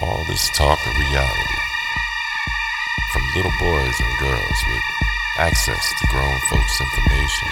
all this talk of reality from little boys and girls with access to grown folks' information.